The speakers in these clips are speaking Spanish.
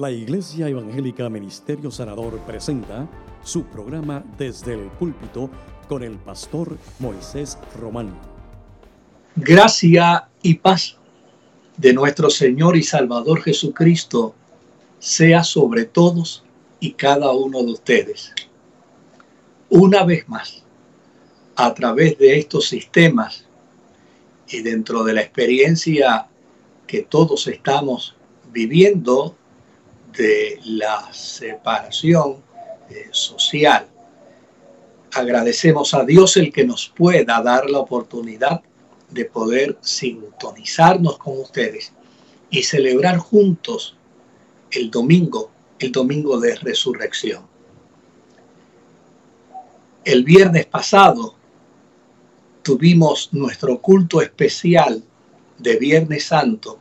La Iglesia Evangélica Ministerio Sanador presenta su programa Desde el Púlpito con el pastor Moisés Román. Gracia y paz de nuestro Señor y Salvador Jesucristo sea sobre todos y cada uno de ustedes. Una vez más, a través de estos sistemas y dentro de la experiencia que todos estamos viviendo de la separación eh, social. Agradecemos a Dios el que nos pueda dar la oportunidad de poder sintonizarnos con ustedes y celebrar juntos el domingo, el domingo de resurrección. El viernes pasado tuvimos nuestro culto especial de Viernes Santo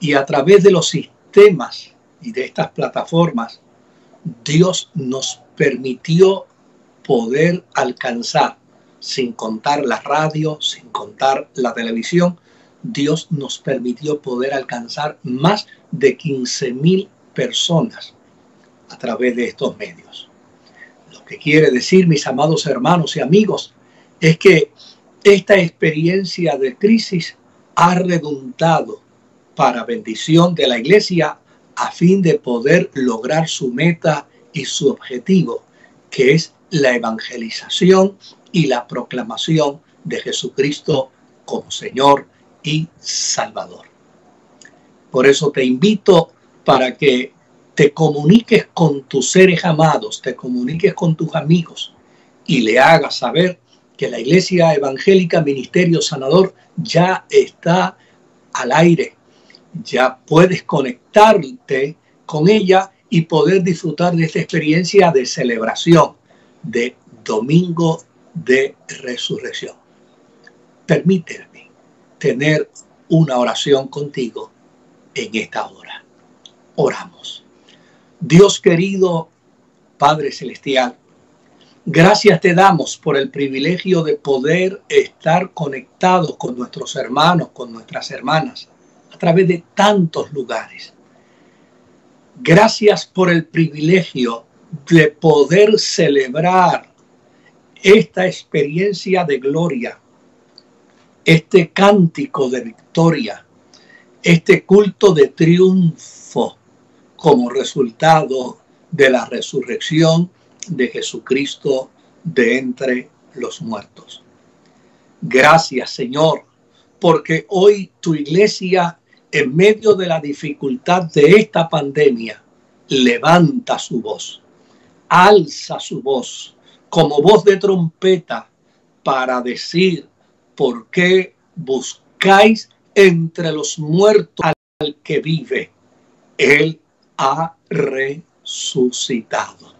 y a través de los sistemas y de estas plataformas, Dios nos permitió poder alcanzar, sin contar la radio, sin contar la televisión, Dios nos permitió poder alcanzar más de 15 mil personas a través de estos medios. Lo que quiere decir, mis amados hermanos y amigos, es que esta experiencia de crisis ha redundado para bendición de la iglesia a fin de poder lograr su meta y su objetivo, que es la evangelización y la proclamación de Jesucristo como Señor y Salvador. Por eso te invito para que te comuniques con tus seres amados, te comuniques con tus amigos y le hagas saber que la Iglesia Evangélica Ministerio Sanador ya está al aire, ya puedes conectarte con ella y poder disfrutar de esta experiencia de celebración de Domingo de Resurrección. Permíteme tener una oración contigo en esta hora. Oramos. Dios querido, Padre Celestial, gracias te damos por el privilegio de poder estar conectados con nuestros hermanos, con nuestras hermanas a través de tantos lugares. Gracias por el privilegio de poder celebrar esta experiencia de gloria, este cántico de victoria, este culto de triunfo como resultado de la resurrección de Jesucristo de entre los muertos. Gracias Señor porque hoy tu iglesia, en medio de la dificultad de esta pandemia, levanta su voz, alza su voz como voz de trompeta para decir por qué buscáis entre los muertos al que vive. Él ha resucitado.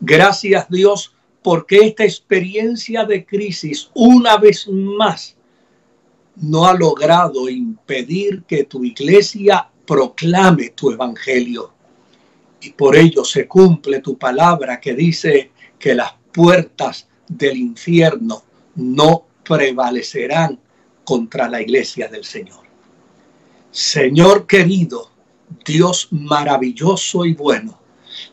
Gracias Dios porque esta experiencia de crisis una vez más no ha logrado impedir que tu iglesia proclame tu evangelio. Y por ello se cumple tu palabra que dice que las puertas del infierno no prevalecerán contra la iglesia del Señor. Señor querido, Dios maravilloso y bueno,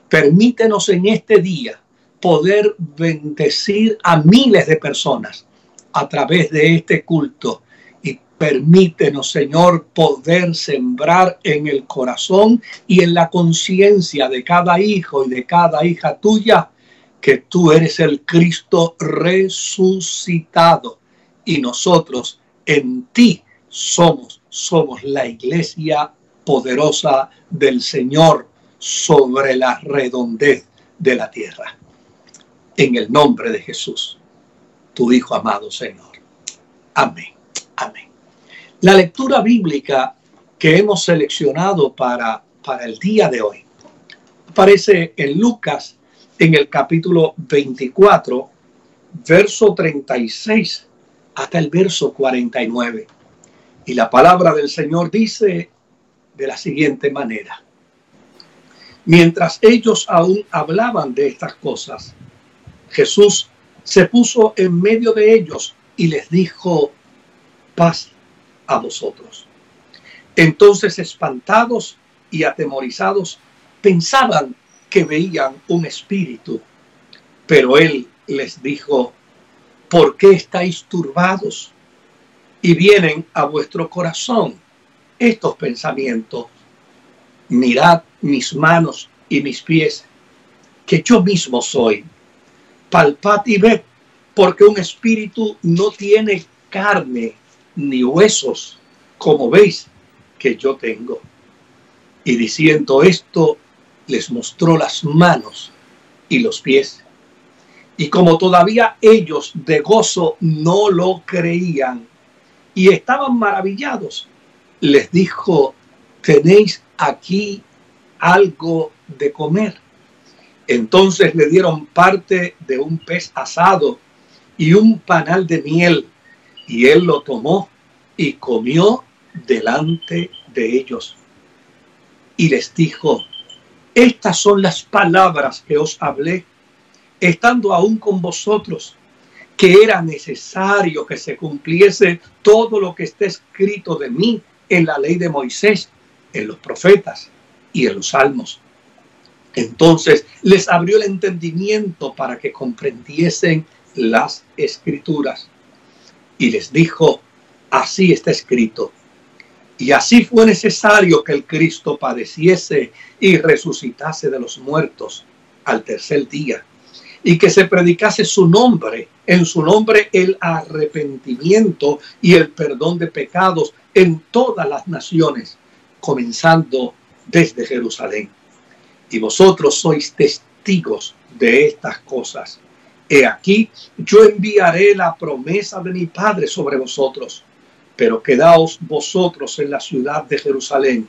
permítenos en este día poder bendecir a miles de personas a través de este culto Permítenos, Señor, poder sembrar en el corazón y en la conciencia de cada hijo y de cada hija tuya que tú eres el Cristo resucitado y nosotros en ti somos, somos la iglesia poderosa del Señor sobre la redondez de la tierra. En el nombre de Jesús, tu Hijo amado Señor. Amén. Amén. La lectura bíblica que hemos seleccionado para, para el día de hoy aparece en Lucas en el capítulo 24, verso 36 hasta el verso 49. Y la palabra del Señor dice de la siguiente manera. Mientras ellos aún hablaban de estas cosas, Jesús se puso en medio de ellos y les dijo, paz a vosotros. Entonces, espantados y atemorizados pensaban que veían un espíritu, pero él les dijo, ¿por qué estáis turbados? Y vienen a vuestro corazón estos pensamientos. Mirad mis manos y mis pies, que yo mismo soy. Palpad y ved, porque un espíritu no tiene carne ni huesos, como veis que yo tengo. Y diciendo esto, les mostró las manos y los pies. Y como todavía ellos de gozo no lo creían y estaban maravillados, les dijo, tenéis aquí algo de comer. Entonces le dieron parte de un pez asado y un panal de miel, y él lo tomó y comió delante de ellos. Y les dijo, estas son las palabras que os hablé, estando aún con vosotros, que era necesario que se cumpliese todo lo que está escrito de mí en la ley de Moisés, en los profetas y en los salmos. Entonces les abrió el entendimiento para que comprendiesen las escrituras. Y les dijo, así está escrito y así fue necesario que el Cristo padeciese y resucitase de los muertos al tercer día, y que se predicase su nombre, en su nombre el arrepentimiento y el perdón de pecados en todas las naciones, comenzando desde Jerusalén. Y vosotros sois testigos de estas cosas. He aquí, yo enviaré la promesa de mi Padre sobre vosotros pero quedaos vosotros en la ciudad de Jerusalén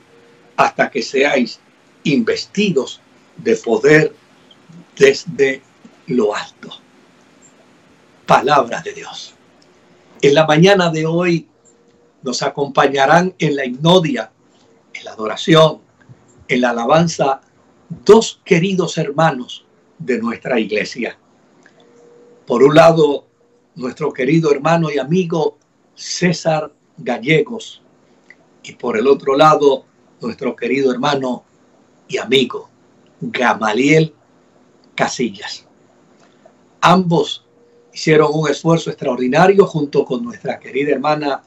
hasta que seáis investidos de poder desde lo alto. Palabra de Dios. En la mañana de hoy nos acompañarán en la hipnodia, en la adoración, en la alabanza, dos queridos hermanos de nuestra iglesia. Por un lado, nuestro querido hermano y amigo César Gallegos y por el otro lado nuestro querido hermano y amigo Gamaliel Casillas. Ambos hicieron un esfuerzo extraordinario junto con nuestra querida hermana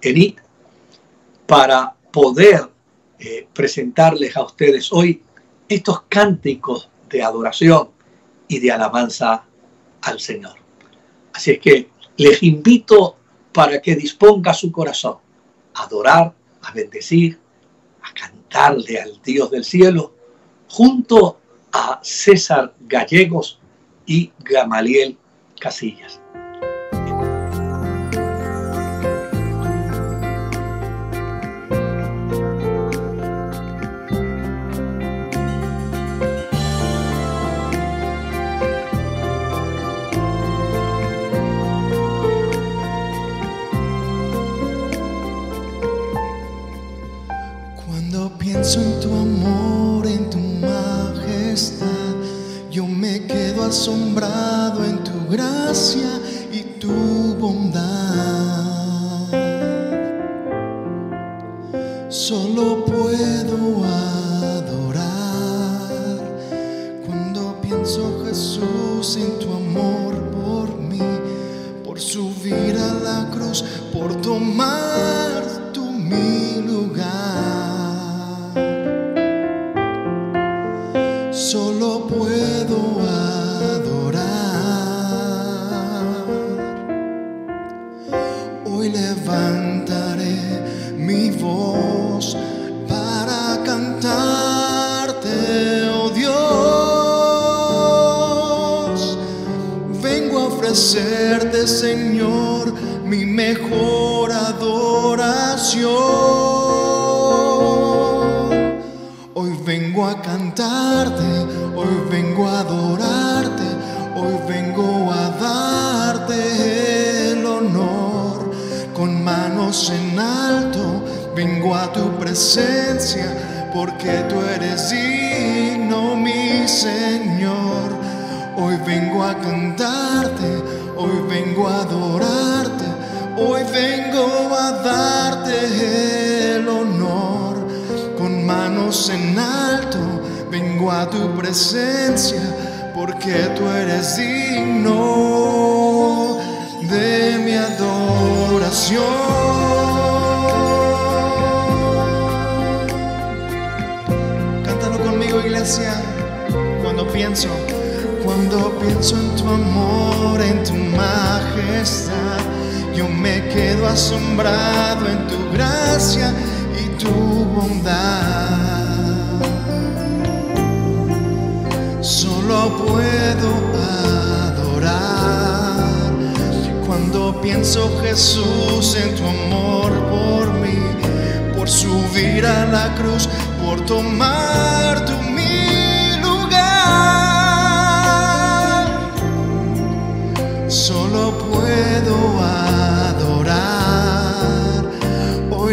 Enid para poder eh, presentarles a ustedes hoy estos cánticos de adoración y de alabanza al Señor. Así es que les invito para que disponga su corazón a adorar, a bendecir, a cantarle al Dios del cielo, junto a César Gallegos y Gamaliel Casillas. Asombrado en tu gracia y tu bondad.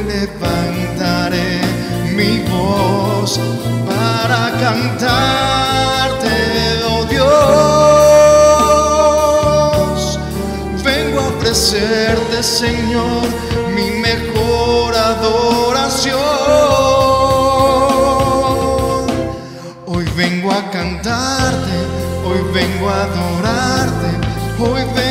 Levantaré mi voz para cantarte, oh Dios. Vengo a ofrecerte, Señor, mi mejor adoración. Hoy vengo a cantarte, hoy vengo a adorarte, hoy vengo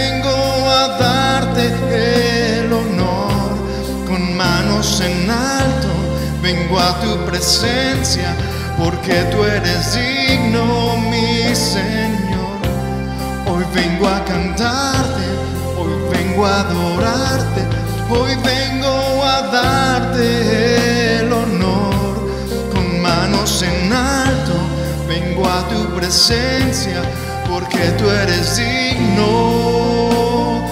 Vengo a tu presencia porque tú eres digno, mi Señor. Hoy vengo a cantarte, hoy vengo a adorarte, hoy vengo a darte el honor con manos en alto. Vengo a tu presencia porque tú eres digno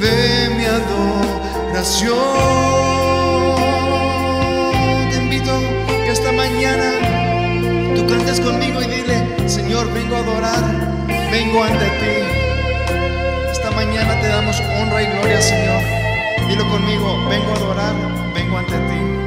de mi adoración. Vengo a adorar, vengo ante ti. Esta mañana te damos honra y gloria, Señor. Dilo conmigo, vengo a adorar, vengo ante ti.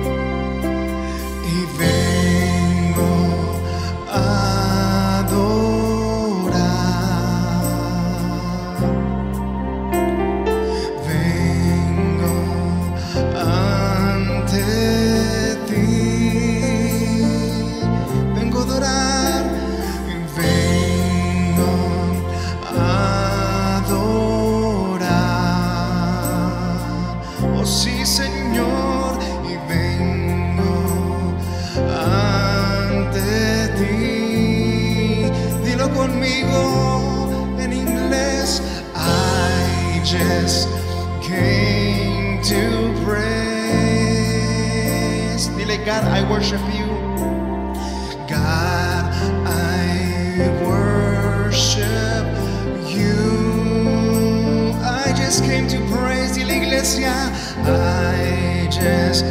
Just came to praise. Dile, iglesia, I just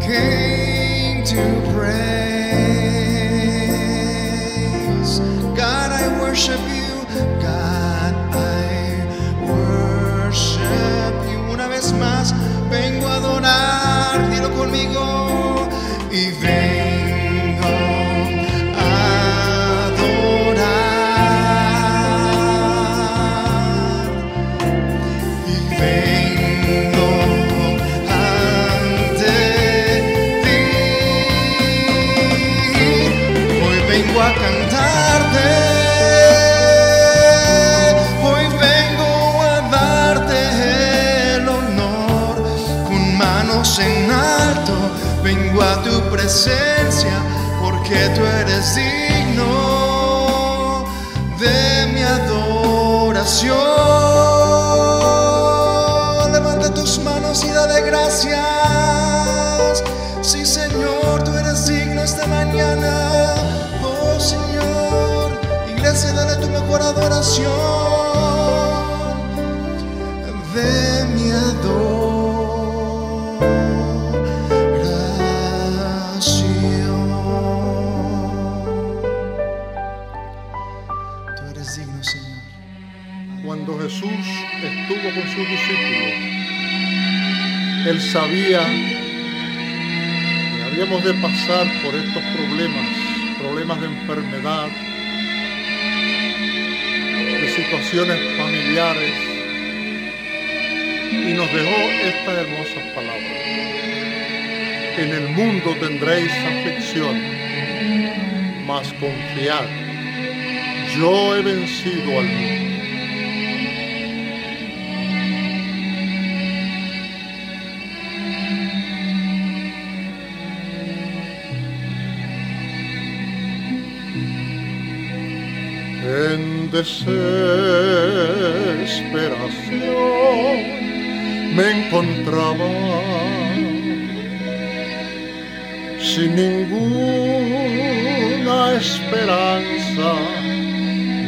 came to praise. God, I worship you. Porque tú eres digno de mi adoración. Él sabía que habíamos de pasar por estos problemas, problemas de enfermedad, de situaciones familiares, y nos dejó estas hermosas palabras. en el mundo tendréis aflicción, mas confiad, yo he vencido al mundo. Desesperación me encontraba sin ninguna esperanza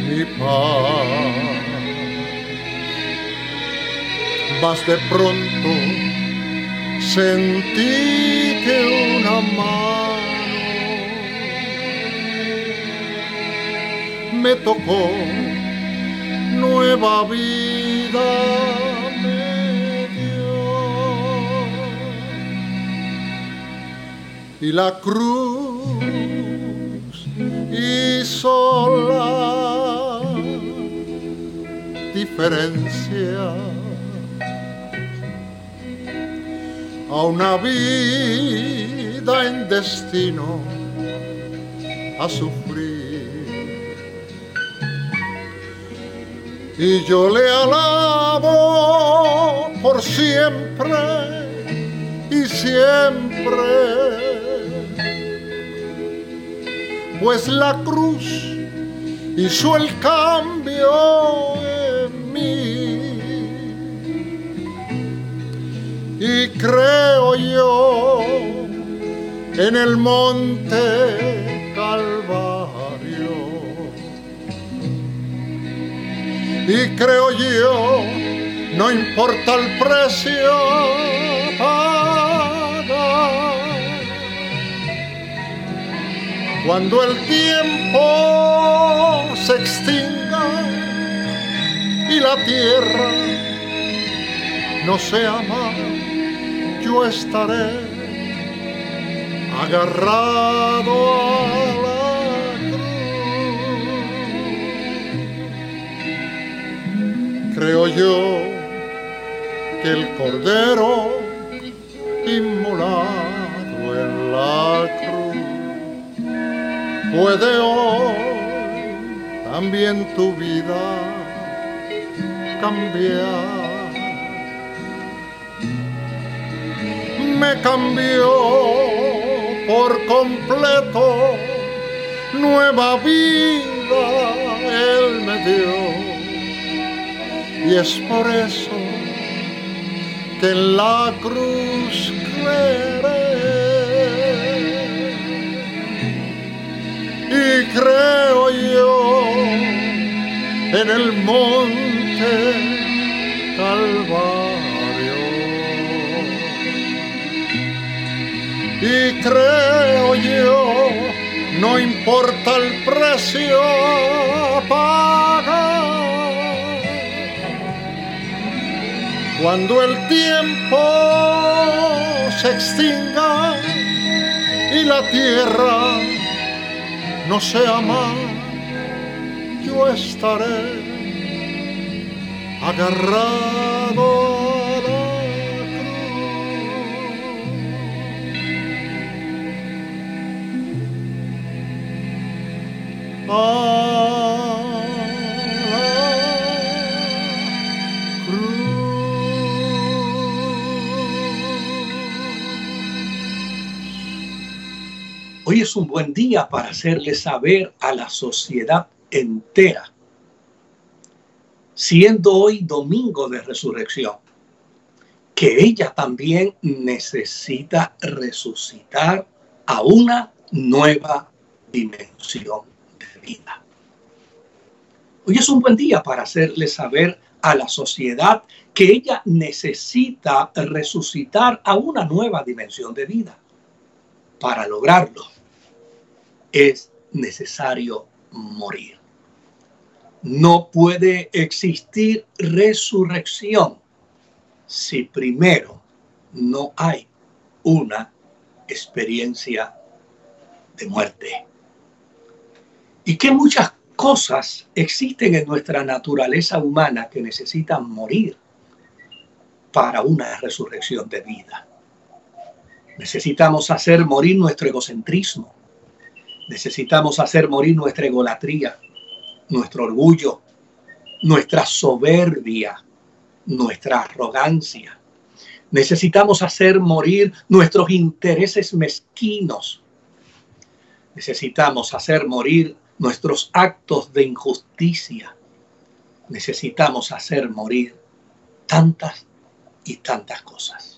ni paz. Mas de pronto sentí que una mano me tocó nueva vida y la cruz hizo la diferencia a una vida en destino a sufrir. Y yo le alabo por siempre y siempre pues la cruz hizo el cambio en mí. Y creo yo en el monte Y creo yo, no importa el precio Cuando el tiempo se extinga y la tierra no sea más, yo estaré agarrado a Creo yo que el cordero inmolado en la cruz puede hoy también tu vida cambiar. Me cambió por completo, nueva vida Él me dio. Y es por eso que en la cruz creeré y creo yo en el monte Calvario. Y creo yo, no importa el precio Cuando el tiempo se extinga y la tierra no sea más, yo estaré agarrado a un buen día para hacerle saber a la sociedad entera, siendo hoy domingo de resurrección, que ella también necesita resucitar a una nueva dimensión de vida. Hoy es un buen día para hacerle saber a la sociedad que ella necesita resucitar a una nueva dimensión de vida. Para lograrlo, es necesario morir. No puede existir resurrección si primero no hay una experiencia de muerte. Y que muchas cosas existen en nuestra naturaleza humana que necesitan morir para una resurrección de vida. Necesitamos hacer morir nuestro egocentrismo. Necesitamos hacer morir nuestra egolatría, nuestro orgullo, nuestra soberbia, nuestra arrogancia. Necesitamos hacer morir nuestros intereses mezquinos. Necesitamos hacer morir nuestros actos de injusticia. Necesitamos hacer morir tantas y tantas cosas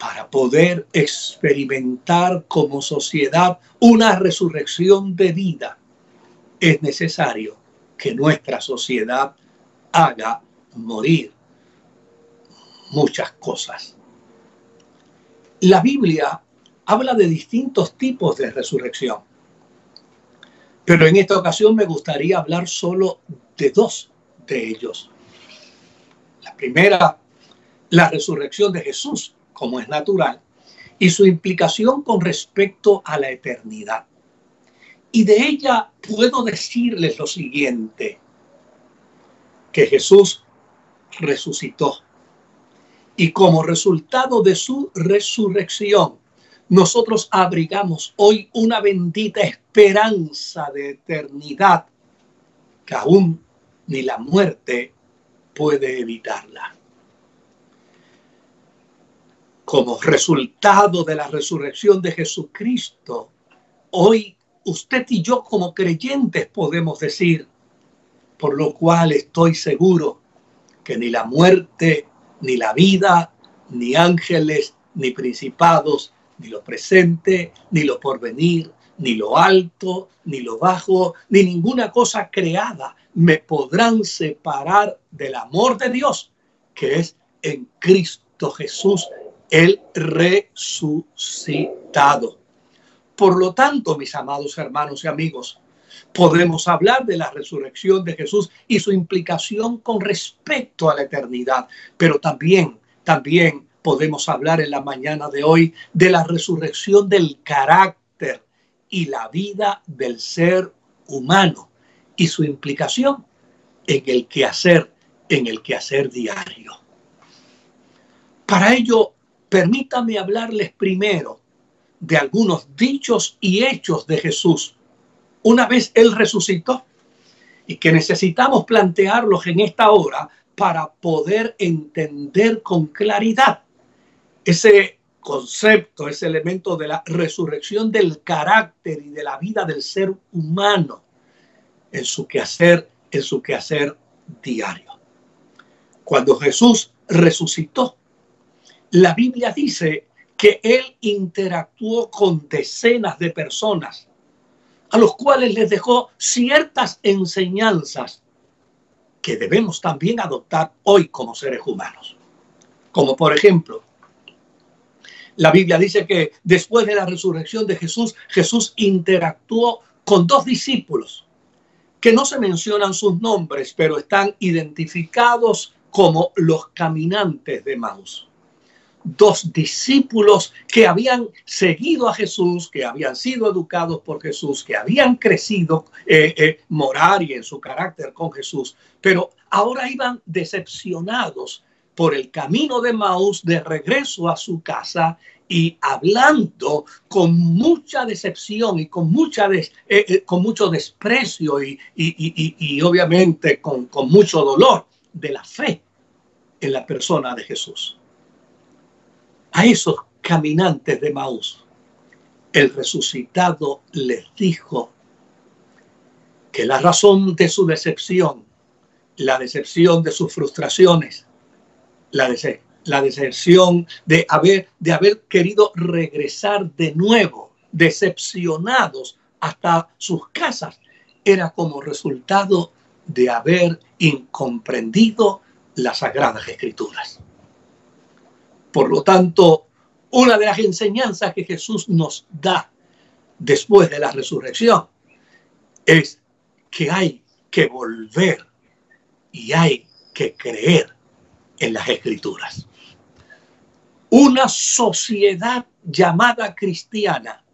para poder experimentar como sociedad una resurrección de vida, es necesario que nuestra sociedad haga morir muchas cosas. La Biblia habla de distintos tipos de resurrección, pero en esta ocasión me gustaría hablar solo de dos de ellos. La primera, la resurrección de Jesús, como es natural, y su implicación con respecto a la eternidad. Y de ella puedo decirles lo siguiente, que Jesús resucitó. Y como resultado de su resurrección, nosotros abrigamos hoy una bendita esperanza de eternidad que aún ni la muerte puede evitarla como resultado de la resurrección de Jesucristo, hoy usted y yo como creyentes podemos decir, por lo cual estoy seguro que ni la muerte, ni la vida, ni ángeles, ni principados, ni lo presente, ni lo porvenir, ni lo alto, ni lo bajo, ni ninguna cosa creada me podrán separar del amor de Dios que es en Cristo Jesús el resucitado. Por lo tanto, mis amados hermanos y amigos, podemos hablar de la resurrección de Jesús y su implicación con respecto a la eternidad, pero también, también podemos hablar en la mañana de hoy de la resurrección del carácter y la vida del ser humano y su implicación en el quehacer, en el quehacer diario. Para ello Permítame hablarles primero de algunos dichos y hechos de Jesús una vez Él resucitó y que necesitamos plantearlos en esta hora para poder entender con claridad ese concepto, ese elemento de la resurrección del carácter y de la vida del ser humano en su quehacer, en su quehacer diario. Cuando Jesús resucitó, la Biblia dice que él interactuó con decenas de personas, a los cuales les dejó ciertas enseñanzas que debemos también adoptar hoy como seres humanos. Como por ejemplo, la Biblia dice que después de la resurrección de Jesús, Jesús interactuó con dos discípulos que no se mencionan sus nombres, pero están identificados como los caminantes de Maús dos discípulos que habían seguido a Jesús, que habían sido educados por Jesús, que habían crecido eh, eh, morar y en su carácter con Jesús, pero ahora iban decepcionados por el camino de Maús de regreso a su casa y hablando con mucha decepción y con, eh, con mucho desprecio y, obviamente con mucho dolor de la fe en la persona de Jesús a esos caminantes de Maús, el resucitado les dijo que la razón de su decepción, la decepción de sus frustraciones, la, la decepción de haber, de haber querido regresar de nuevo, decepcionados hasta sus casas, era como resultado de haber incomprendido las sagradas escrituras. Por lo tanto, una de las enseñanzas que Jesús nos da después de la resurrección es que hay que volver y hay que creer en las escrituras. Una sociedad llamada cristiana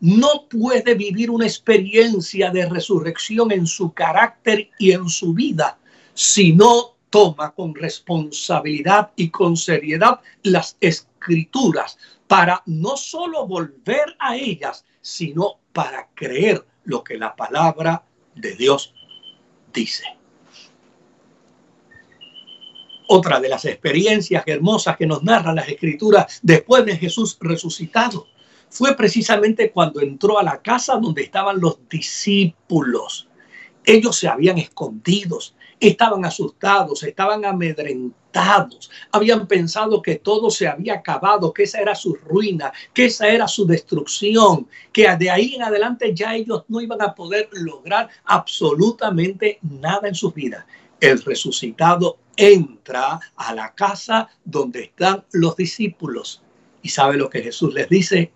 no puede vivir una experiencia de resurrección en su carácter y en su vida si no toma con responsabilidad y con seriedad las escrituras para no solo volver a ellas, sino para creer lo que la palabra de Dios dice. Otra de las experiencias hermosas que nos narran las escrituras después de Jesús resucitado fue precisamente cuando entró a la casa donde estaban los discípulos. Ellos se habían escondido, estaban asustados, estaban amedrentados, habían pensado que todo se había acabado, que esa era su ruina, que esa era su destrucción, que de ahí en adelante ya ellos no iban a poder lograr absolutamente nada en su vida. El resucitado entra a la casa donde están los discípulos y sabe lo que Jesús les dice,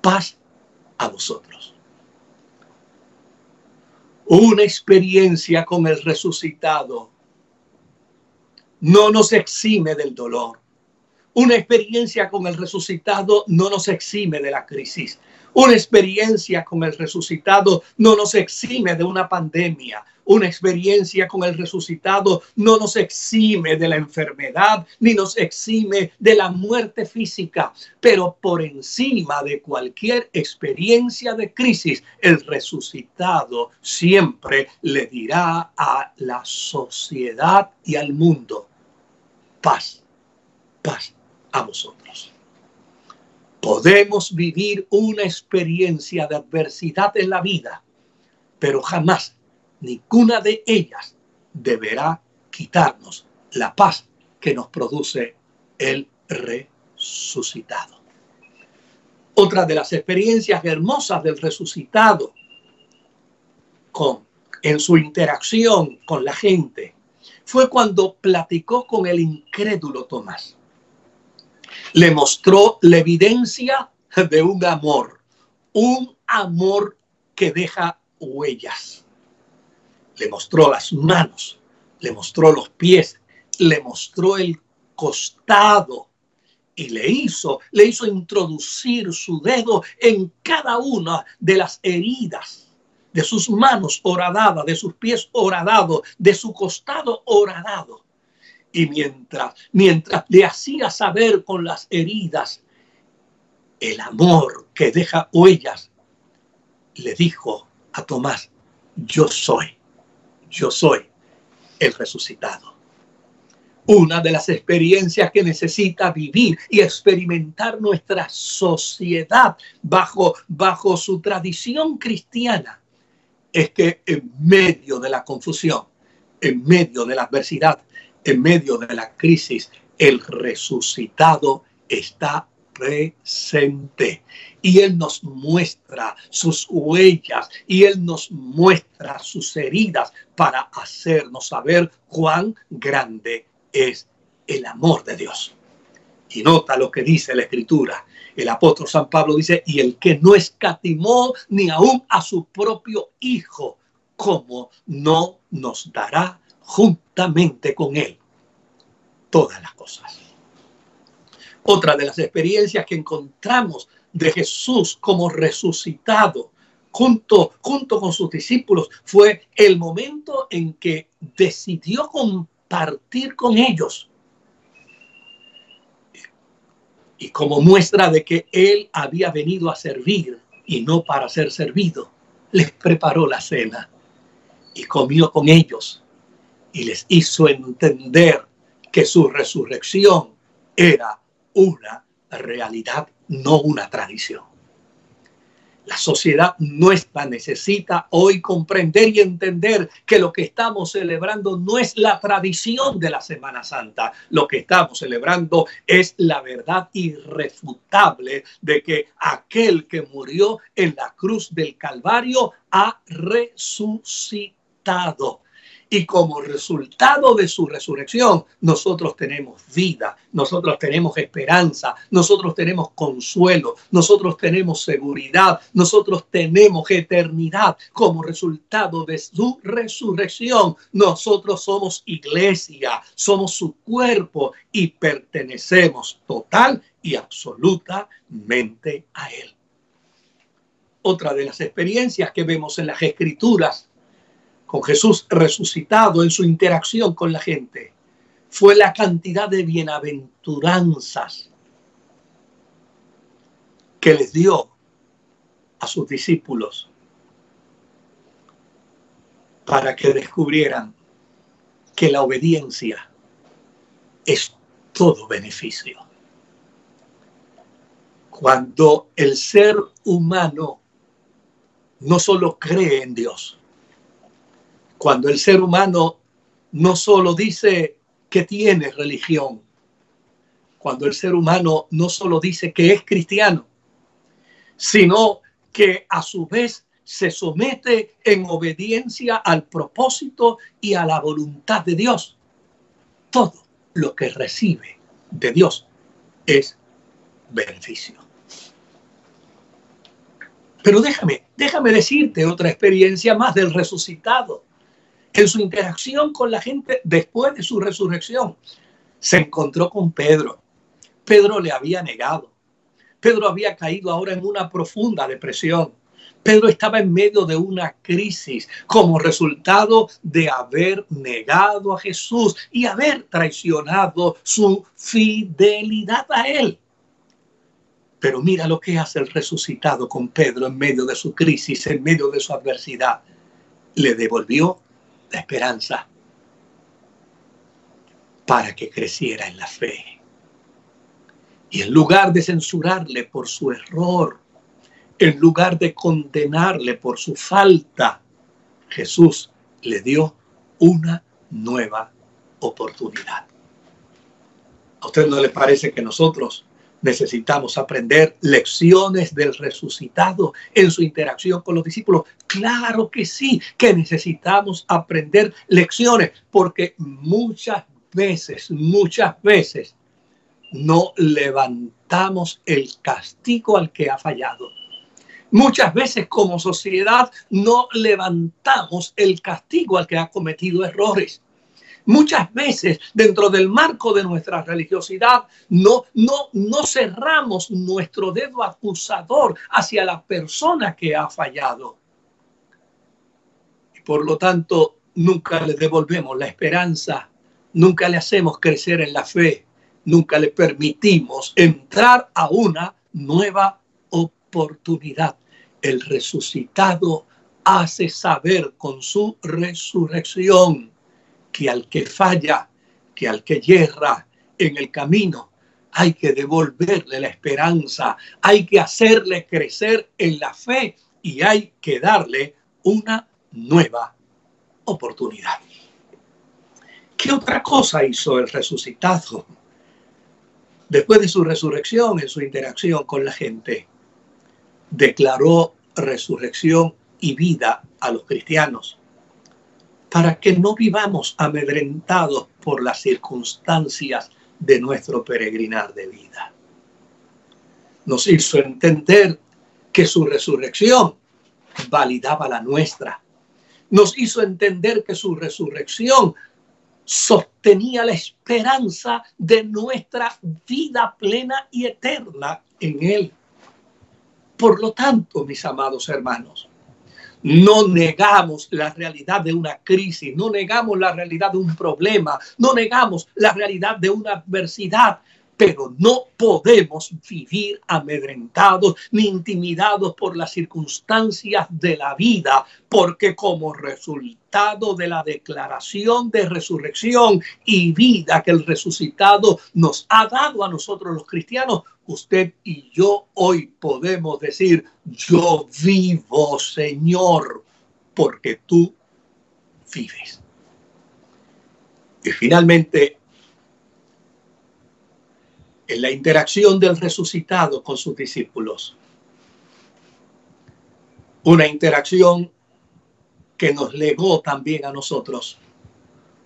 paz a vosotros. Una experiencia con el resucitado no nos exime del dolor. Una experiencia con el resucitado no nos exime de la crisis. Una experiencia con el resucitado no nos exime de una pandemia. Una experiencia con el resucitado no nos exime de la enfermedad ni nos exime de la muerte física. Pero por encima de cualquier experiencia de crisis, el resucitado siempre le dirá a la sociedad y al mundo, paz, paz a vosotros. Podemos vivir una experiencia de adversidad en la vida, pero jamás ninguna de ellas deberá quitarnos la paz que nos produce el resucitado. Otra de las experiencias hermosas del resucitado en su interacción con la gente fue cuando platicó con el incrédulo Tomás le mostró la evidencia de un amor, un amor que deja huellas. Le mostró las manos, le mostró los pies, le mostró el costado y le hizo, le hizo introducir su dedo en cada una de las heridas de sus manos horadadas, de sus pies horadados, de su costado horadado. Y mientras, mientras le hacía saber con las heridas el amor que deja huellas, le dijo a Tomás, yo soy, yo soy el resucitado. Una de las experiencias que necesita vivir y experimentar nuestra sociedad bajo, bajo su tradición cristiana es que en medio de la confusión, en medio de la adversidad, en medio de la crisis, el resucitado está presente y Él nos muestra sus huellas y Él nos muestra sus heridas para hacernos saber cuán grande es el amor de Dios. Y nota lo que dice la Escritura. El apóstol San Pablo dice, y el que no escatimó ni aún a su propio Hijo, ¿cómo no nos dará juntamente con Él todas las cosas. Otra de las experiencias que encontramos de Jesús como resucitado junto, junto con sus discípulos fue el momento en que decidió compartir con ellos. Y como muestra de que él había venido a servir y no para ser servido, les preparó la cena y comió con ellos y les hizo entender que su resurrección era una realidad, no una tradición. La sociedad nuestra necesita hoy comprender y entender que lo que estamos celebrando no es la tradición de la Semana Santa. Lo que estamos celebrando es la verdad irrefutable de que aquel que murió en la cruz del Calvario ha resucitado. Y como resultado de su resurrección, nosotros tenemos vida, nosotros tenemos esperanza, nosotros tenemos consuelo, nosotros tenemos seguridad, nosotros tenemos eternidad. Como resultado de su resurrección, nosotros somos iglesia, somos su cuerpo y pertenecemos total y absolutamente a Él. Otra de las experiencias que vemos en las escrituras con Jesús resucitado en su interacción con la gente fue la cantidad de bienaventuranzas que les dio a sus discípulos para que descubrieran que la obediencia es todo beneficio. Cuando el ser humano no solo cree en Dios, cuando el ser humano no solo dice que tiene religión, cuando el ser humano no solo dice que es cristiano, sino que a su vez se somete en obediencia al propósito y a la voluntad de Dios. Todo lo que recibe de Dios es beneficio. Pero déjame, déjame decirte otra experiencia más del resucitado. En su interacción con la gente después de su resurrección, se encontró con Pedro. Pedro le había negado. Pedro había caído ahora en una profunda depresión. Pedro estaba en medio de una crisis como resultado de haber negado a Jesús y haber traicionado su fidelidad a él. Pero mira lo que hace el resucitado con Pedro en medio de su crisis, en medio de su adversidad. Le devolvió esperanza para que creciera en la fe. Y en lugar de censurarle por su error, en lugar de condenarle por su falta, Jesús le dio una nueva oportunidad. ¿A usted no le parece que nosotros necesitamos aprender lecciones del resucitado en su interacción con los discípulos? Claro que sí, que necesitamos aprender lecciones, porque muchas veces, muchas veces no levantamos el castigo al que ha fallado Muchas veces como sociedad no levantamos el castigo al que ha cometido errores. Muchas veces dentro del marco de nuestra religiosidad no, no, no cerramos nuestro dedo acusador hacia la persona que ha fallado. Y por lo tanto, nunca le devolvemos la esperanza, nunca le hacemos crecer en la fe, nunca le permitimos entrar a una nueva oportunidad. El resucitado hace saber con su resurrección que al que falla, que al que yerra en el camino, hay que devolverle la esperanza, hay que hacerle crecer en la fe y hay que darle una nueva oportunidad. ¿Qué otra cosa hizo el resucitado? Después de su resurrección, en su interacción con la gente, declaró resurrección y vida a los cristianos, para que no vivamos amedrentados por las circunstancias de nuestro peregrinar de vida. Nos hizo entender que su resurrección validaba la nuestra. Nos hizo entender que su resurrección sostenía la esperanza de nuestra vida plena y eterna en Él. Por lo tanto, mis amados hermanos, no negamos la realidad de una crisis, no negamos la realidad de un problema, no negamos la realidad de una adversidad, pero no podemos vivir amedrentados ni intimidados por las circunstancias de la vida, porque como resultado de la declaración de resurrección y vida que el resucitado nos ha dado a nosotros los cristianos, usted y yo hoy podemos decir, yo vivo, Señor, porque tú vives. Y finalmente, en la interacción del resucitado con sus discípulos. Una interacción que nos legó también a nosotros.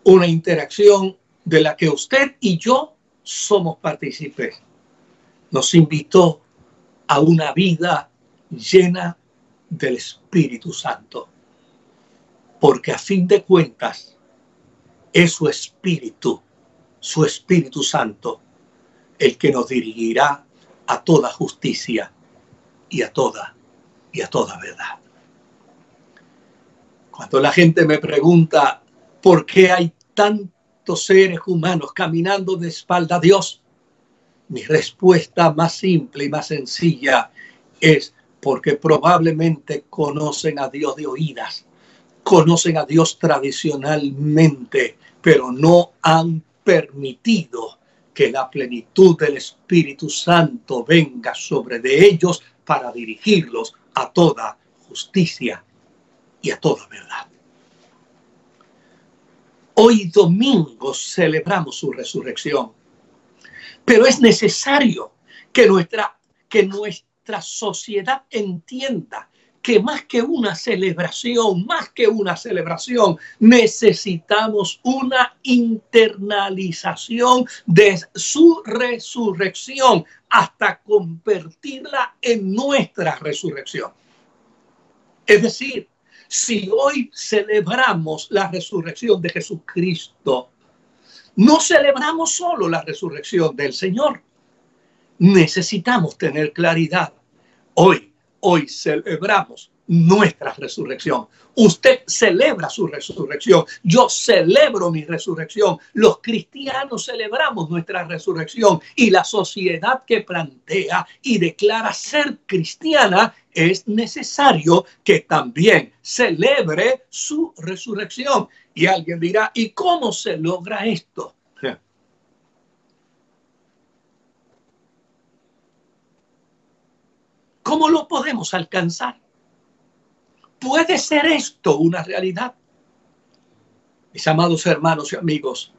Una interacción de la que usted y yo somos partícipes. Nos invitó a una vida llena del Espíritu Santo. Porque a fin de cuentas es su Espíritu, su Espíritu Santo, el que nos dirigirá a toda justicia y a toda y a toda verdad. Cuando la gente me pregunta por qué hay tantos seres humanos caminando de espalda a Dios, mi respuesta más simple y más sencilla es porque probablemente conocen a Dios de oídas, conocen a Dios tradicionalmente, pero no han permitido que la plenitud del Espíritu Santo venga sobre de ellos para dirigirlos a toda justicia y a toda verdad. Hoy domingo celebramos su resurrección, pero es necesario que nuestra, que nuestra sociedad entienda que más que una celebración, más que una celebración, necesitamos una internalización de su resurrección hasta convertirla en nuestra resurrección. Es decir, si hoy celebramos la resurrección de Jesucristo, no celebramos solo la resurrección del Señor. Necesitamos tener claridad. Hoy, hoy celebramos nuestra resurrección. Usted celebra su resurrección. Yo celebro mi resurrección. Los cristianos celebramos nuestra resurrección. Y la sociedad que plantea y declara ser cristiana es necesario que también celebre su resurrección. Y alguien dirá, ¿y cómo se logra esto? ¿Cómo lo podemos alcanzar? ¿Puede ser esto una realidad? Mis amados hermanos y amigos,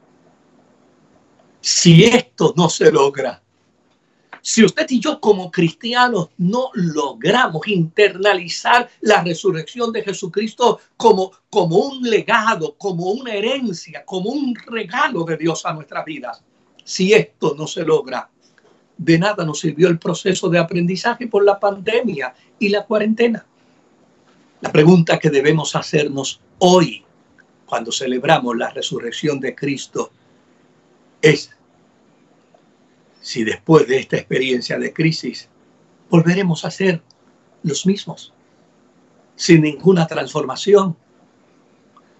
si esto no se logra, si usted y yo como cristianos no logramos internalizar la resurrección de Jesucristo como, como un legado, como una herencia, como un regalo de Dios a nuestras vidas, si esto no se logra, de nada nos sirvió el proceso de aprendizaje por la pandemia y la cuarentena. La pregunta que debemos hacernos hoy, cuando celebramos la resurrección de Cristo, es si después de esta experiencia de crisis volveremos a ser los mismos, sin ninguna transformación,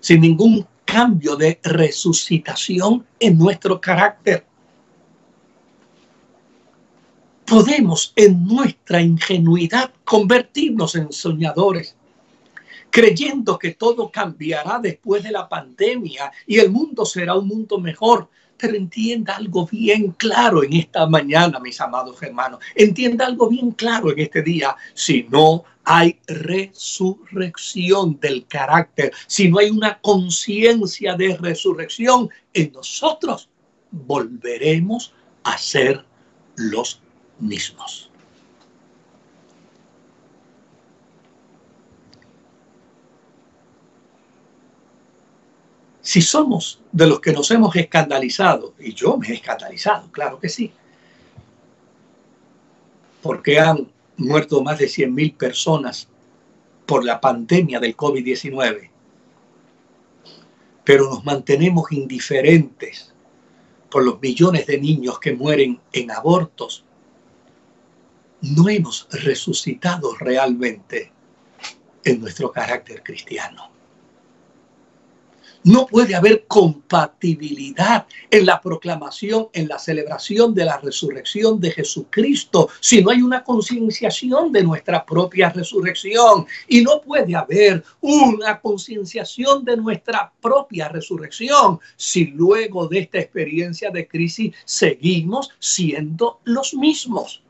sin ningún cambio de resucitación en nuestro carácter. Podemos en nuestra ingenuidad convertirnos en soñadores creyendo que todo cambiará después de la pandemia y el mundo será un mundo mejor. Pero entienda algo bien claro en esta mañana, mis amados hermanos. Entienda algo bien claro en este día. Si no hay resurrección del carácter, si no hay una conciencia de resurrección en nosotros, volveremos a ser los mismos. Si somos de los que nos hemos escandalizado, y yo me he escandalizado, claro que sí, porque han muerto más de 100.000 personas por la pandemia del COVID-19, pero nos mantenemos indiferentes por los millones de niños que mueren en abortos, no hemos resucitado realmente en nuestro carácter cristiano. No puede haber compatibilidad en la proclamación, en la celebración de la resurrección de Jesucristo, si no hay una concienciación de nuestra propia resurrección. Y no puede haber una concienciación de nuestra propia resurrección si luego de esta experiencia de crisis seguimos siendo los mismos.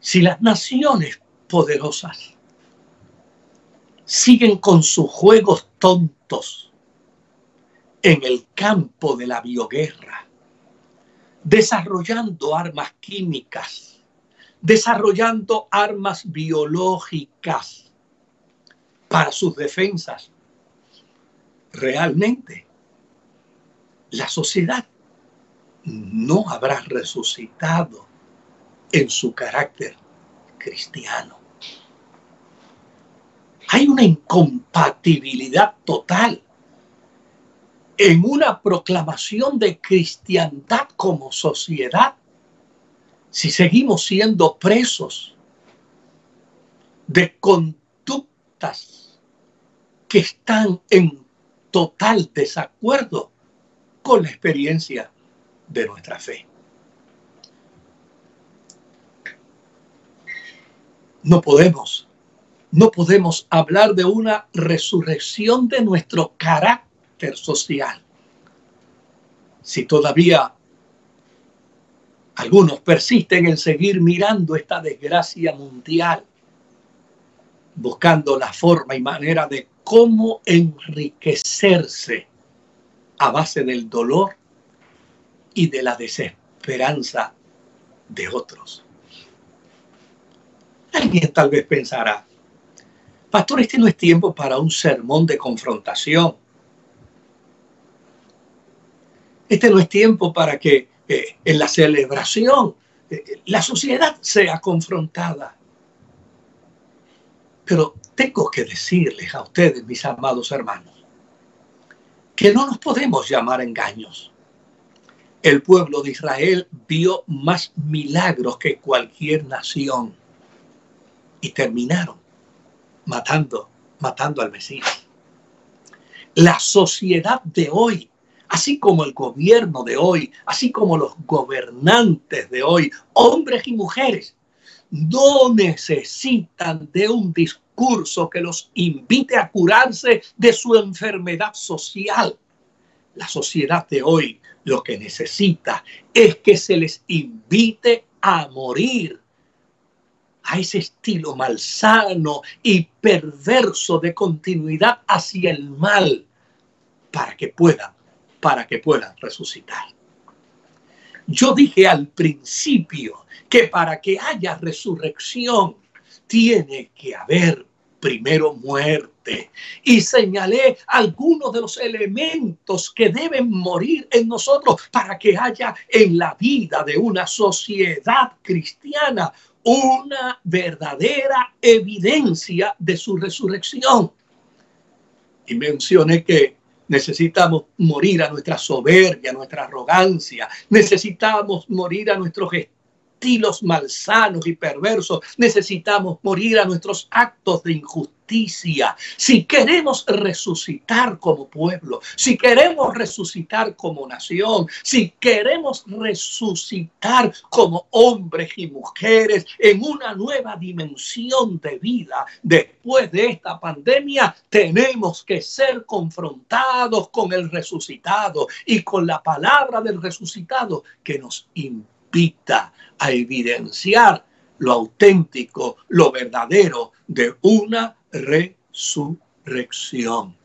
Si las naciones poderosas siguen con sus juegos tontos en el campo de la bioguerra, desarrollando armas químicas, desarrollando armas biológicas para sus defensas. Realmente, la sociedad no habrá resucitado en su carácter cristiano. Hay una incompatibilidad total en una proclamación de cristiandad como sociedad si seguimos siendo presos de conductas que están en total desacuerdo con la experiencia de nuestra fe. No podemos, no podemos hablar de una resurrección de nuestro carácter social. Si todavía algunos persisten en seguir mirando esta desgracia mundial, buscando la forma y manera de cómo enriquecerse a base del dolor y de la desesperanza de otros. Alguien tal vez pensará, pastor, este no es tiempo para un sermón de confrontación. Este no es tiempo para que eh, en la celebración eh, la sociedad sea confrontada. Pero tengo que decirles a ustedes, mis amados hermanos, que no nos podemos llamar engaños. El pueblo de Israel vio más milagros que cualquier nación y terminaron matando, matando al Mesías. La sociedad de hoy, así como el gobierno de hoy, así como los gobernantes de hoy, hombres y mujeres, no necesitan de un discurso que los invite a curarse de su enfermedad social. La sociedad de hoy lo que necesita es que se les invite a morir a ese estilo malsano y perverso de continuidad hacia el mal para que puedan, para que puedan resucitar. Yo dije al principio que para que haya resurrección tiene que haber primero muerte. Y señalé algunos de los elementos que deben morir en nosotros para que haya en la vida de una sociedad cristiana una verdadera evidencia de su resurrección. Y mencioné que necesitamos morir a nuestra soberbia, a nuestra arrogancia, necesitamos morir a nuestros estilos malsanos y perversos, necesitamos morir a nuestros actos de injusticia si queremos resucitar como pueblo, si queremos resucitar como nación, si queremos resucitar como hombres y mujeres en una nueva dimensión de vida después de esta pandemia, tenemos que ser confrontados con el resucitado y con la palabra del resucitado que nos invita a evidenciar lo auténtico, lo verdadero de una resurrección.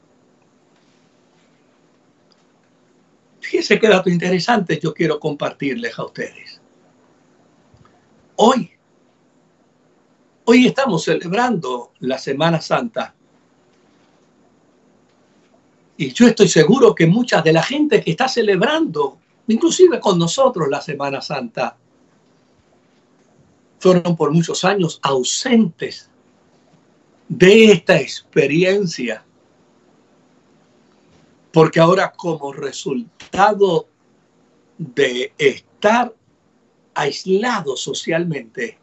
Fíjense qué dato interesante yo quiero compartirles a ustedes. Hoy, hoy estamos celebrando la Semana Santa. Y yo estoy seguro que mucha de la gente que está celebrando, inclusive con nosotros la Semana Santa, fueron por muchos años ausentes de esta experiencia. Porque ahora como resultado de estar aislado socialmente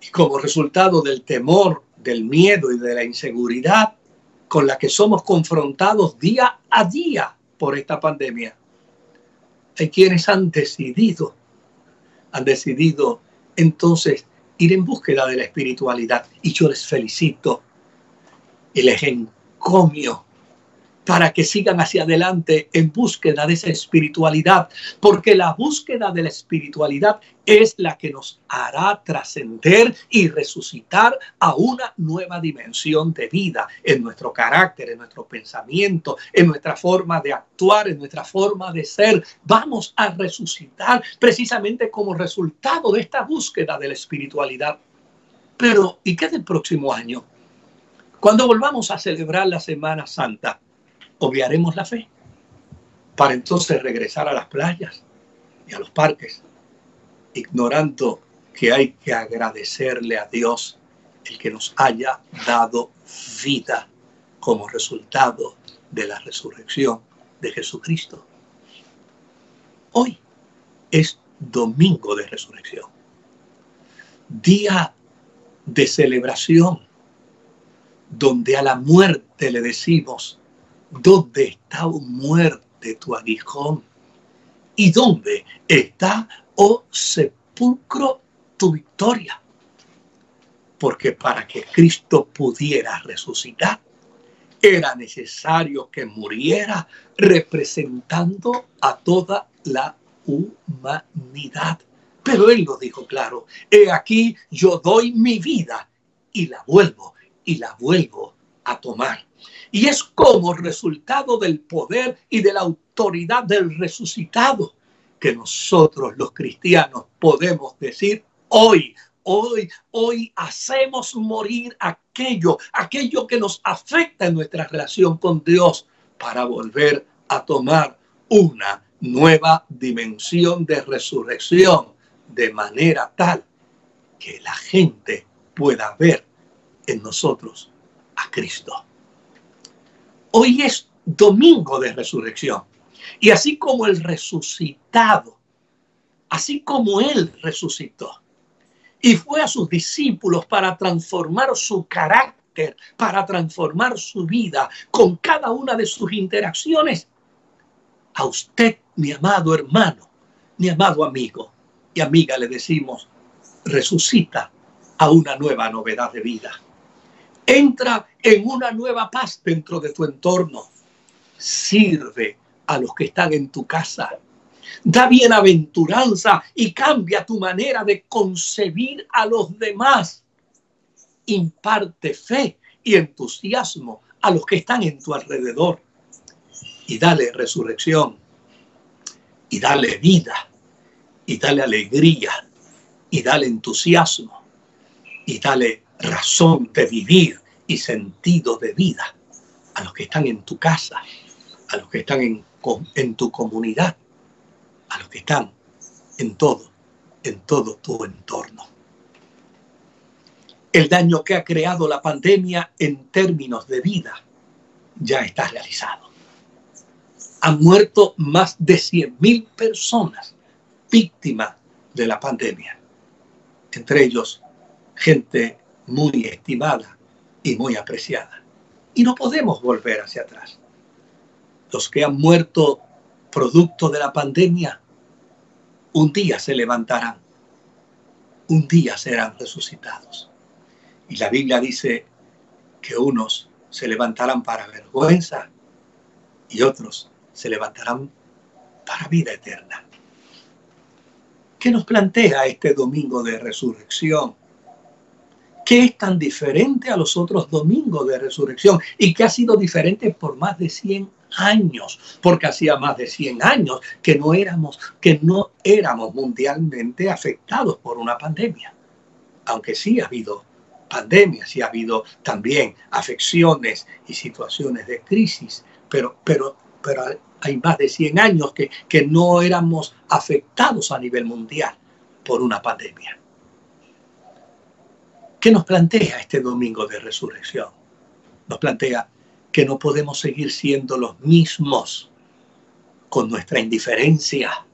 y como resultado del temor, del miedo y de la inseguridad con la que somos confrontados día a día por esta pandemia, hay quienes han decidido, han decidido entonces ir en búsqueda de la espiritualidad. Y yo les felicito y les encomio para que sigan hacia adelante en búsqueda de esa espiritualidad, porque la búsqueda de la espiritualidad es la que nos hará trascender y resucitar a una nueva dimensión de vida en nuestro carácter, en nuestro pensamiento, en nuestra forma de actuar, en nuestra forma de ser. Vamos a resucitar precisamente como resultado de esta búsqueda de la espiritualidad. Pero, ¿y qué del próximo año? Cuando volvamos a celebrar la Semana Santa, obviaremos la fe para entonces regresar a las playas y a los parques, ignorando que hay que agradecerle a Dios el que nos haya dado vida como resultado de la resurrección de Jesucristo. Hoy es domingo de resurrección, día de celebración, donde a la muerte le decimos, ¿Dónde está, oh muerte, tu aguijón? ¿Y dónde está, oh sepulcro, tu victoria? porque para que Cristo pudiera resucitar, era necesario que muriera representando a toda la humanidad. Pero él lo dijo claro, he aquí yo doy mi vida y la vuelvo y la vuelvo a tomar. Y es como resultado del poder y de la autoridad del resucitado que nosotros los cristianos podemos decir hoy, hoy, hoy hacemos morir aquello, aquello que nos afecta en nuestra relación con Dios para volver a tomar una nueva dimensión de resurrección de manera tal que la gente pueda ver en nosotros a Cristo. Hoy es domingo de resurrección. Y así como el resucitado, así como Él resucitó y fue a sus discípulos para transformar su carácter, para transformar su vida con cada una de sus interacciones, a usted, mi amado hermano, mi amado amigo y amiga, le decimos, resucita a una nueva novedad de vida. Entra en una nueva paz dentro de tu entorno. Sirve a los que están en tu casa. Da bienaventuranza y cambia tu manera de concebir a los demás. Imparte fe y entusiasmo a los que están en tu alrededor. Y dale resurrección. Y dale vida. Y dale alegría. Y dale entusiasmo. Y dale razón de vivir y sentido de vida a los que están en tu casa, a los que están en, en tu comunidad, a los que están en todo, en todo tu entorno. El daño que ha creado la pandemia en términos de vida ya está realizado. Han muerto más de 100.000 personas víctimas de la pandemia, entre ellos gente muy estimada y muy apreciada. Y no podemos volver hacia atrás. Los que han muerto producto de la pandemia, un día se levantarán, un día serán resucitados. Y la Biblia dice que unos se levantarán para vergüenza y otros se levantarán para vida eterna. ¿Qué nos plantea este domingo de resurrección? ¿Qué es tan diferente a los otros domingos de resurrección y que ha sido diferente por más de 100 años, porque hacía más de 100 años que no éramos que no éramos mundialmente afectados por una pandemia. Aunque sí ha habido pandemias, sí ha habido también afecciones y situaciones de crisis, pero pero pero hay más de 100 años que, que no éramos afectados a nivel mundial por una pandemia. ¿Qué nos plantea este domingo de resurrección? Nos plantea que no podemos seguir siendo los mismos con nuestra indiferencia,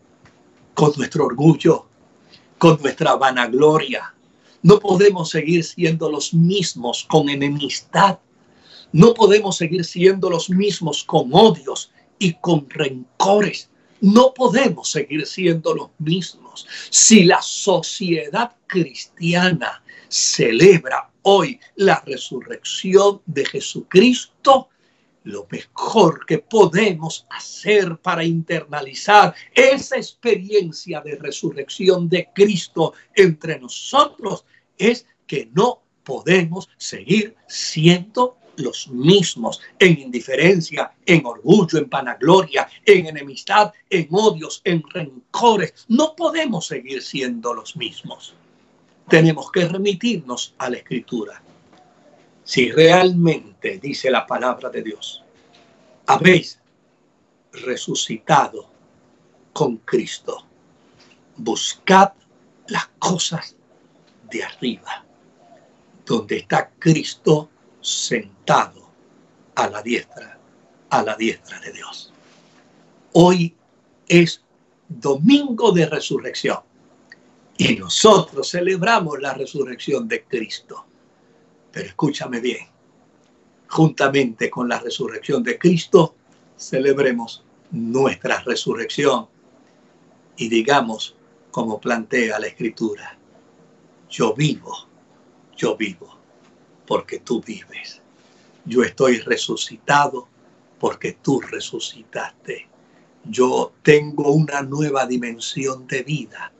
con nuestro orgullo, con nuestra vanagloria. No podemos seguir siendo los mismos con enemistad. No podemos seguir siendo los mismos con odios y con rencores. No podemos seguir siendo los mismos. Si la sociedad cristiana celebra hoy la resurrección de Jesucristo, lo mejor que podemos hacer para internalizar esa experiencia de resurrección de Cristo entre nosotros es que no podemos seguir siendo los mismos en indiferencia, en orgullo, en vanagloria, en enemistad, en odios, en rencores. No podemos seguir siendo los mismos tenemos que remitirnos a la escritura. Si realmente, dice la palabra de Dios, habéis resucitado con Cristo, buscad las cosas de arriba, donde está Cristo sentado a la diestra, a la diestra de Dios. Hoy es domingo de resurrección. Y nosotros celebramos la resurrección de Cristo. Pero escúchame bien, juntamente con la resurrección de Cristo, celebremos nuestra resurrección y digamos, como plantea la Escritura, yo vivo, yo vivo porque tú vives. Yo estoy resucitado porque tú resucitaste. Yo tengo una nueva dimensión de vida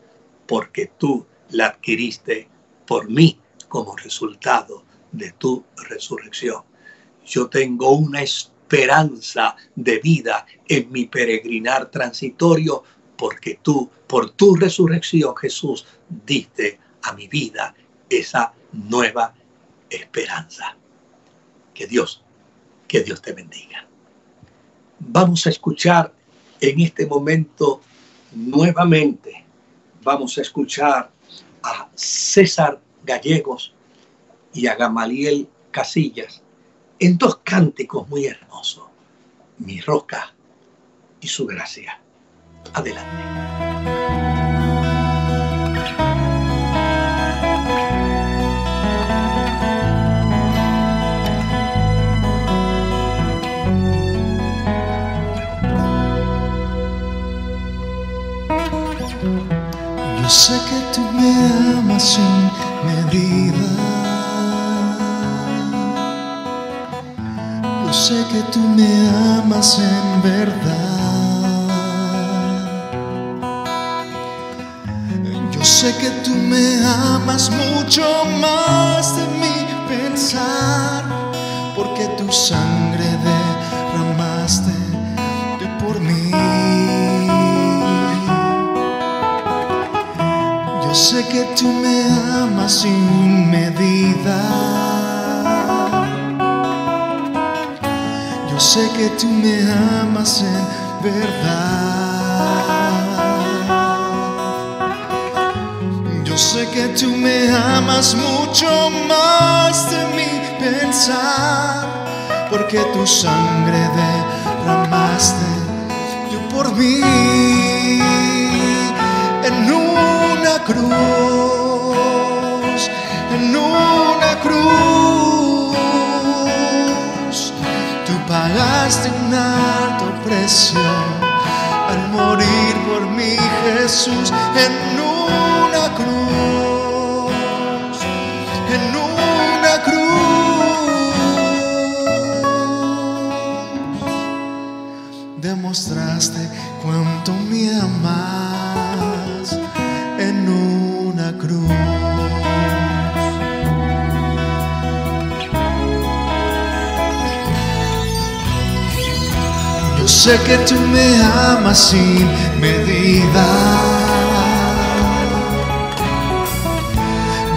porque tú la adquiriste por mí como resultado de tu resurrección. Yo tengo una esperanza de vida en mi peregrinar transitorio porque tú, por tu resurrección, Jesús, diste a mi vida esa nueva esperanza. Que Dios, que Dios te bendiga. Vamos a escuchar en este momento nuevamente, vamos a escuchar a César Gallegos y a Gamaliel Casillas en dos cánticos muy hermosos, Mi roca y su gracia. Adelante. Yo sé que tú me amas sin medida. Yo sé que tú me amas en verdad. Yo sé que tú me amas mucho más de mi pensar, porque tu sangre sé que tú me amas sin medida. Yo sé que tú me amas en verdad. Yo sé que tú me amas mucho más de mi pensar, porque tu sangre derramaste yo por mí en un cruz, en una cruz, tú pagaste un alto precio al morir por mí, Jesús, en una cruz, en una cruz, demostraste cuánto me amas en una cruz. Yo sé que tú me amas sin medida.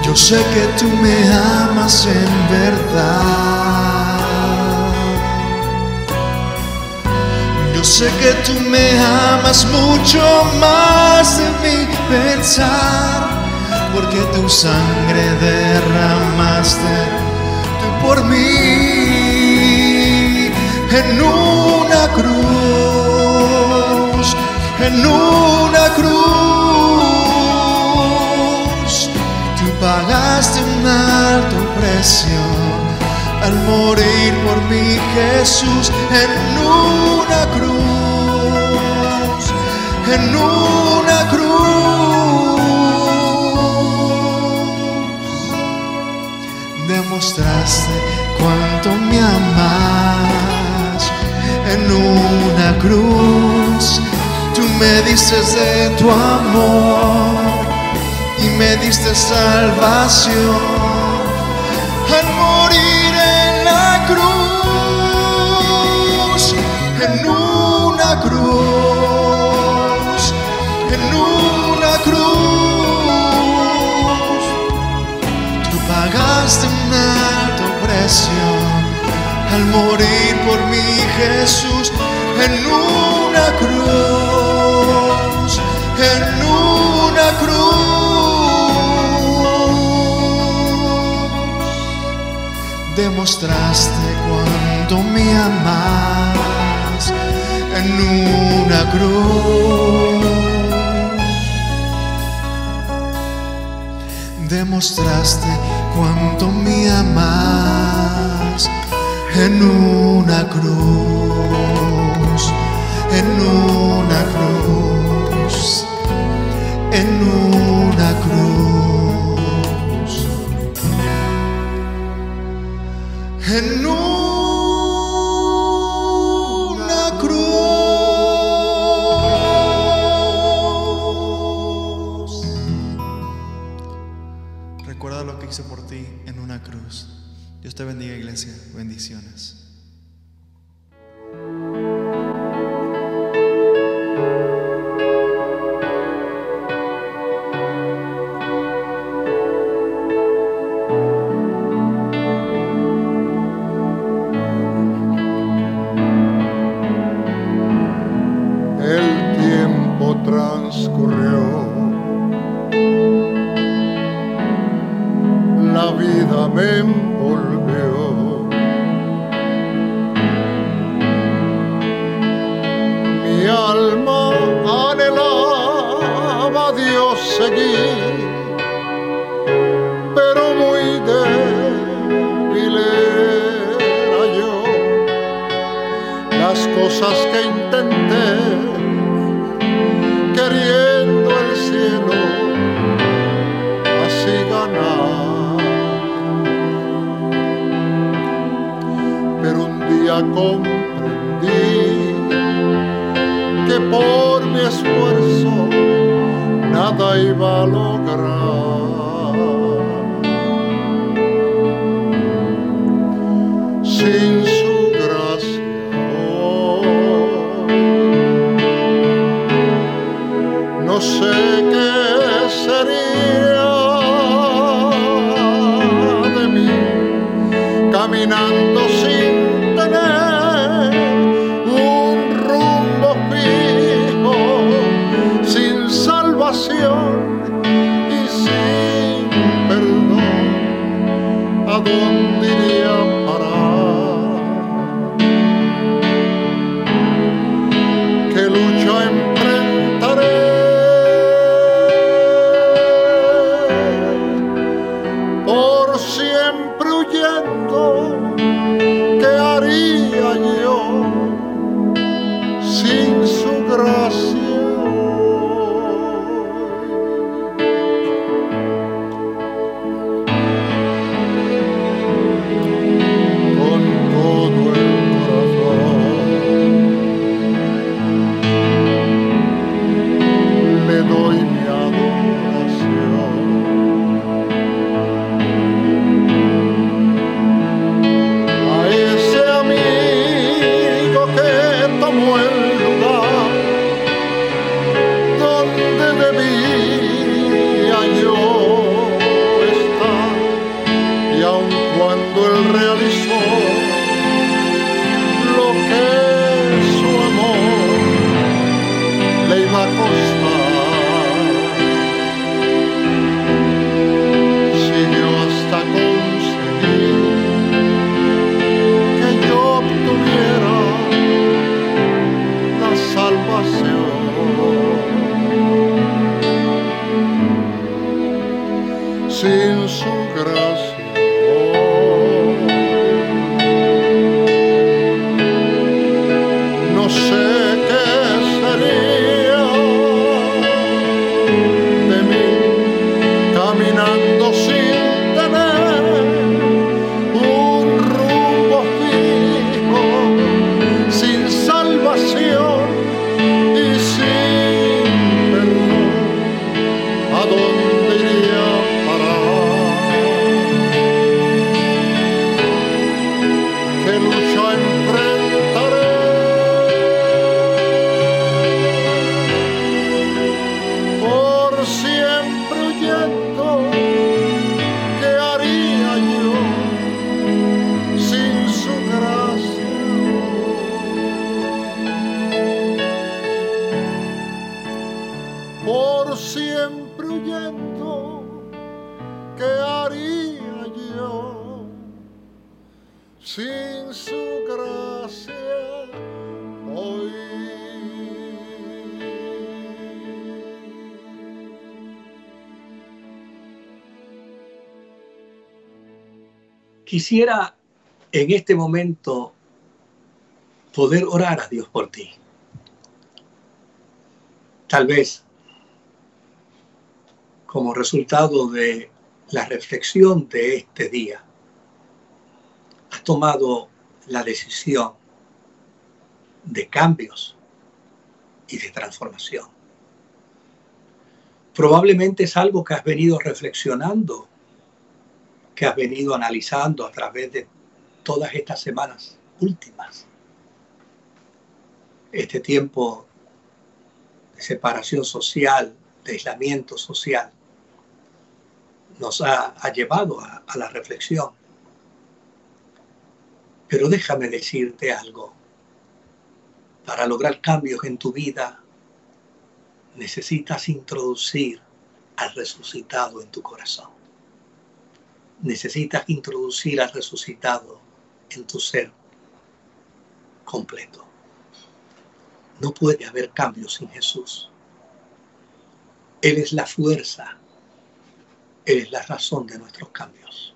Yo sé que tú me amas en verdad. Yo sé que tú me amas mucho más de mi pensar, porque tu sangre derramaste tú por mí en una cruz, en una cruz. Tú pagaste un alto precio al morir por mí Jesús en una cruz, en una cruz. Demostraste cuánto me amas en una cruz. Tú me diste de tu amor y me diste salvación cruz, en una cruz, en una cruz. Tú pagaste un alto precio al morir por mí, Jesús, en una cruz, en una cruz demostraste cuánto me amas en una cruz. Demostraste cuánto me amas en una cruz, en una cruz, en una cruz. en una cruz. Recuerda lo que hizo por ti en una cruz. Dios te bendiga, iglesia. Bendición. problem Quisiera en este momento poder orar a Dios por ti. Tal vez como resultado de la reflexión de este día, has tomado la decisión de cambios y de transformación. Probablemente es algo que has venido reflexionando que has venido analizando a través de todas estas semanas últimas. Este tiempo de separación social, de aislamiento social, nos ha, llevado a, a la reflexión. Pero déjame decirte algo. Para lograr cambios en tu vida, necesitas introducir al resucitado en tu corazón. Necesitas introducir al resucitado en tu ser completo. No puede haber cambio sin Jesús. Él es la fuerza, Él es la razón de nuestros cambios.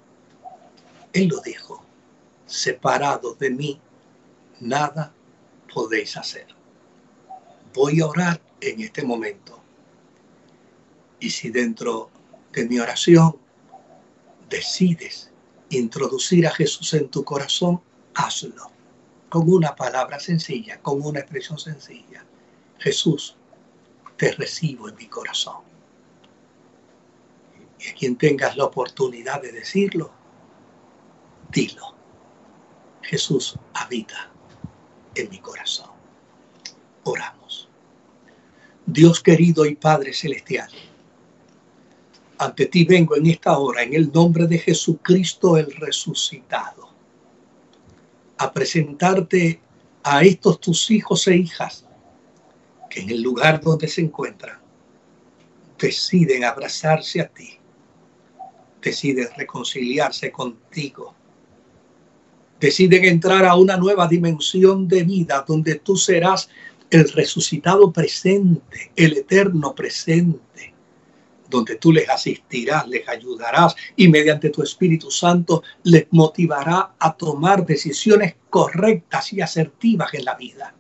Él lo dijo, separados de mí, nada podéis hacer. Voy a orar en este momento. Y si dentro de mi oración decides introducir a Jesús en tu corazón, hazlo con una palabra sencilla, con una expresión sencilla. Jesús, te recibo en mi corazón. Y a quien tengas la oportunidad de decirlo, dilo. Jesús habita en mi corazón. Oramos. Dios querido y Padre Celestial, ante ti vengo en esta hora en el nombre de Jesucristo el resucitado a presentarte a estos tus hijos e hijas que en el lugar donde se encuentran deciden abrazarse a ti, deciden reconciliarse contigo, deciden entrar a una nueva dimensión de vida donde tú serás el resucitado presente, el eterno presente donde tú les asistirás, les ayudarás y mediante tu Espíritu Santo les motivará a tomar decisiones correctas y asertivas en la vida.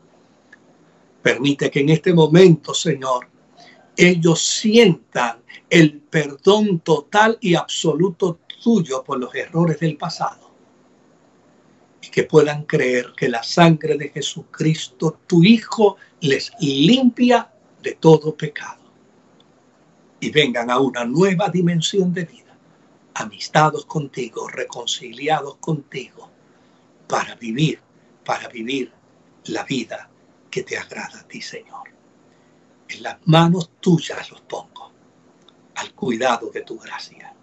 Permite que en este momento, Señor, ellos sientan el perdón total y absoluto tuyo por los errores del pasado. Y que puedan creer que la sangre de Jesucristo, tu Hijo, les limpia de todo pecado y vengan a una nueva dimensión de vida, amistados contigo, reconciliados contigo, para vivir, para vivir la vida que te agrada a ti, Señor. En las manos tuyas los pongo, al cuidado de tu gracia.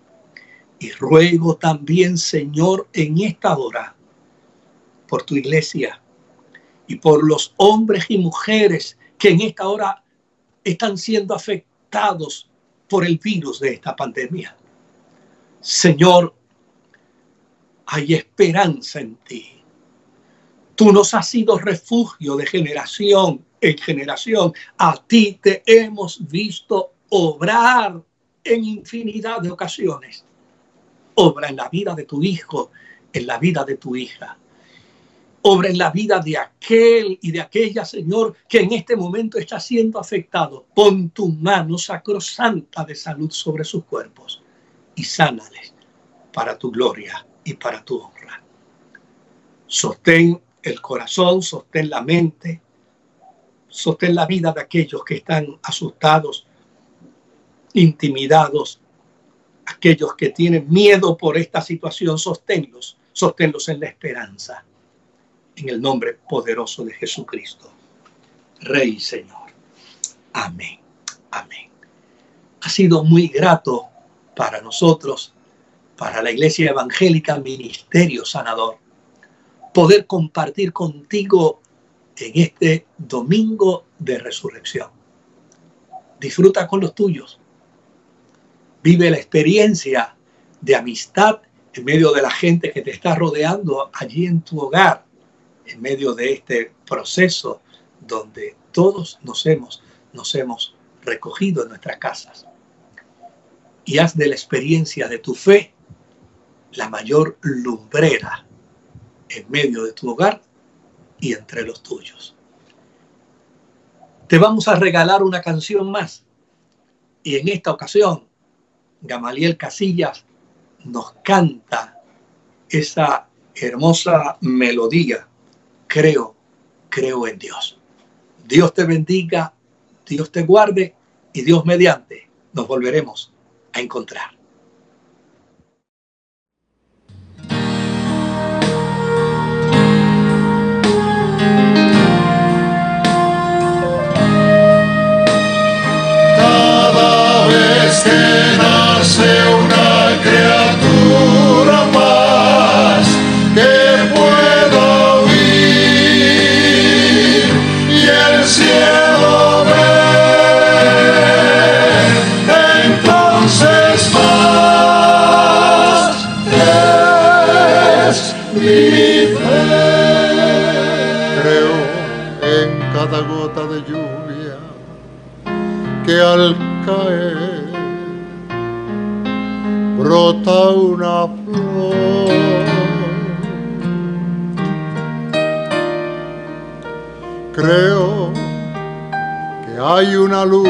Y ruego también, Señor, en esta hora, por tu iglesia y por los hombres y mujeres que en esta hora están siendo afectados por el virus de esta pandemia. Señor, hay esperanza en ti. Tú nos has sido refugio de generación en generación. A ti te hemos visto obrar en infinidad de ocasiones. Obra en la vida de tu hijo, en la vida de tu hija obra en la vida de aquel y de aquella, Señor, que en este momento está siendo afectado. Pon tu mano sacrosanta de salud sobre sus cuerpos y sánales para tu gloria y para tu honra. Sostén el corazón, sostén la mente, sostén la vida de aquellos que están asustados, intimidados, aquellos que tienen miedo por esta situación, sosténlos, sosténlos en la esperanza en el nombre poderoso de Jesucristo, Rey y Señor. Amén. Amén. Ha sido muy grato para nosotros, para la Iglesia Evangélica Ministerio Sanador, poder compartir contigo en este domingo de resurrección. Disfruta con los tuyos. Vive la experiencia de amistad en medio de la gente que te está rodeando allí en tu hogar en medio de este proceso donde todos nos hemos, nos hemos recogido en nuestras casas. Y haz de la experiencia de tu fe la mayor lumbrera en medio de tu hogar y entre los tuyos. Te vamos a regalar una canción más. Y en esta ocasión, Gamaliel Casillas nos canta esa hermosa melodía creo, creo en Dios. Dios te bendiga, Dios te guarde y Dios mediante nos volveremos a encontrar. Creo en cada gota de lluvia que al caer brota una flor. Creo que hay una luz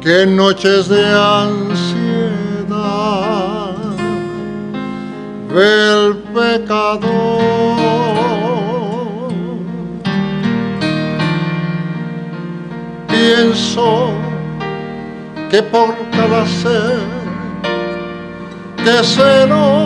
que en noches de ansia de.